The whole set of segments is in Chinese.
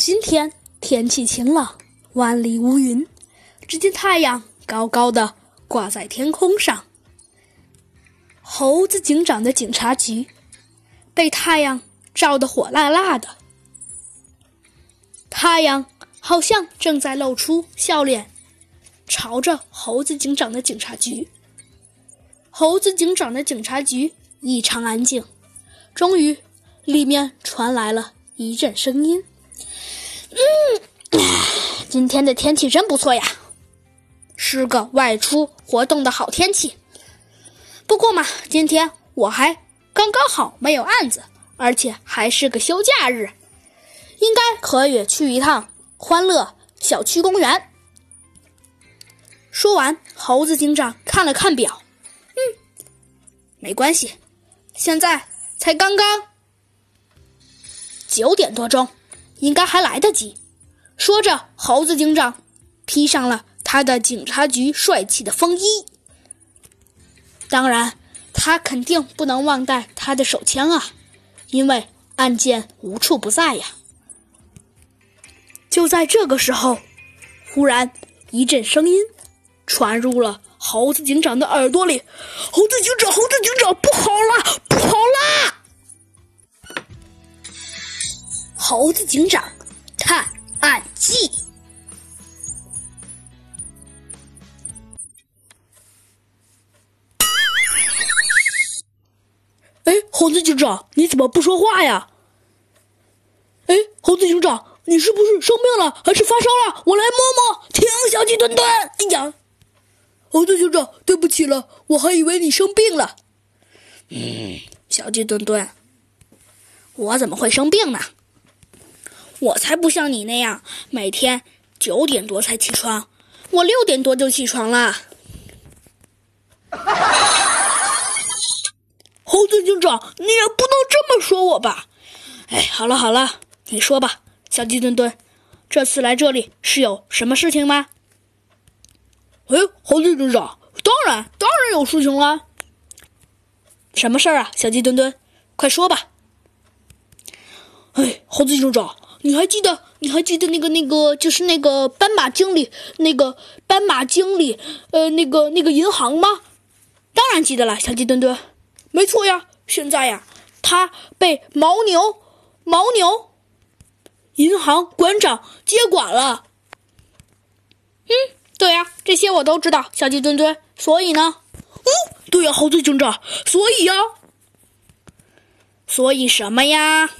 今天天气晴朗，万里无云。只见太阳高高的挂在天空上。猴子警长的警察局被太阳照得火辣辣的，太阳好像正在露出笑脸，朝着猴子警长的警察局。猴子警长的警察局异常安静，终于，里面传来了一阵声音：“嗯，今天的天气真不错呀。”是个外出活动的好天气。不过嘛，今天我还刚刚好没有案子，而且还是个休假日，应该可以去一趟欢乐小区公园。说完，猴子警长看了看表，嗯，没关系，现在才刚刚九点多钟，应该还来得及。说着，猴子警长披上了。他的警察局帅气的风衣，当然，他肯定不能忘带他的手枪啊，因为案件无处不在呀。就在这个时候，忽然一阵声音传入了猴子警长的耳朵里：“猴子警长，猴子警长，不好啦，不好啦！”猴子警长探案记。哎猴子警长，你怎么不说话呀？哎，猴子警长，你是不是生病了，还是发烧了？我来摸摸。停，小鸡墩墩。哎呀，猴子警长，对不起了，我还以为你生病了。嗯，小鸡墩墩，我怎么会生病呢？我才不像你那样，每天九点多才起床，我六点多就起床了。猴子警长，你也不能这么说我吧？哎，好了好了，你说吧，小鸡墩墩，这次来这里是有什么事情吗？哎，猴子警长，当然当然有事情啦。什么事儿啊，小鸡墩墩，快说吧。哎，猴子警长，你还记得你还记得那个那个就是那个斑马经理那个斑马经理呃那个那个银行吗？当然记得了，小鸡墩墩。没错呀，现在呀，他被牦牛牦牛银行馆长接管了。嗯，对呀，这些我都知道，小鸡墩墩。所以呢，哦，对呀，猴子警长。所以呀，所以什么呀？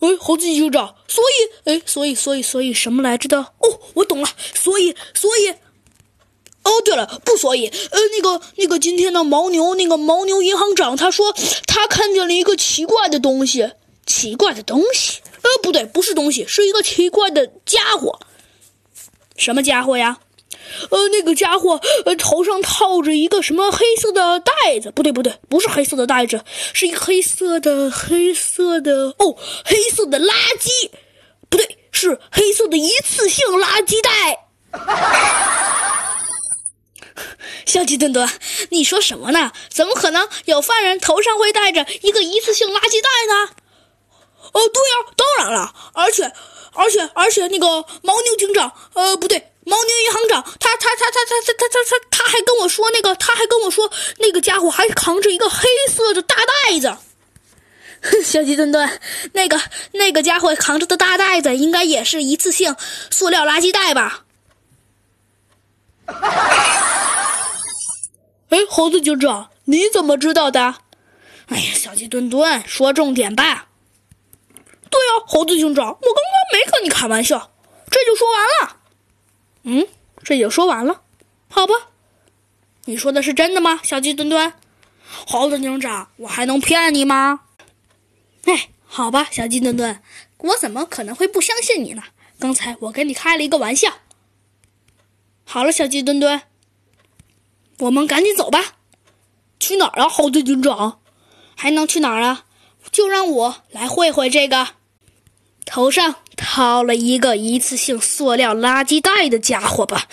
哎，猴子警长。所以，哎，所以，所以，所以什么来着的？哦，我懂了。所以，所以。哦，对了，不，所以，呃，那个，那个，今天的牦牛，那个牦牛银行长，他说他看见了一个奇怪的东西，奇怪的东西，呃，不对，不是东西，是一个奇怪的家伙。什么家伙呀？呃，那个家伙，呃，头上套着一个什么黑色的袋子？不对，不对，不是黑色的袋子，是一个黑色的，黑色的，哦，黑色的垃圾，不对，是黑色的一次性垃圾袋。小鸡墩墩，你说什么呢？怎么可能有犯人头上会戴着一个一次性垃圾袋呢？哦，对呀，当然了，而且，而且，而且，那个牦牛警长，呃，不对，牦牛银行长，他他他他他他他他他他还跟我说，那个他还跟我说，那个家伙还扛着一个黑色的大袋子。小鸡墩墩，那个那个家伙扛着的大袋子，应该也是一次性塑料垃圾袋吧？哎，猴子警长，你怎么知道的？哎呀，小鸡墩墩，说重点吧。对呀，猴子警长，我刚刚没跟你开玩笑，这就说完了。嗯，这就说完了，好吧？你说的是真的吗，小鸡墩墩？猴子警长，我还能骗你吗？哎，好吧，小鸡墩墩，我怎么可能会不相信你呢？刚才我跟你开了一个玩笑。好了，小鸡墩墩。我们赶紧走吧，去哪儿啊，猴子警长？还能去哪儿啊？就让我来会会这个头上掏了一个一次性塑料垃圾袋的家伙吧。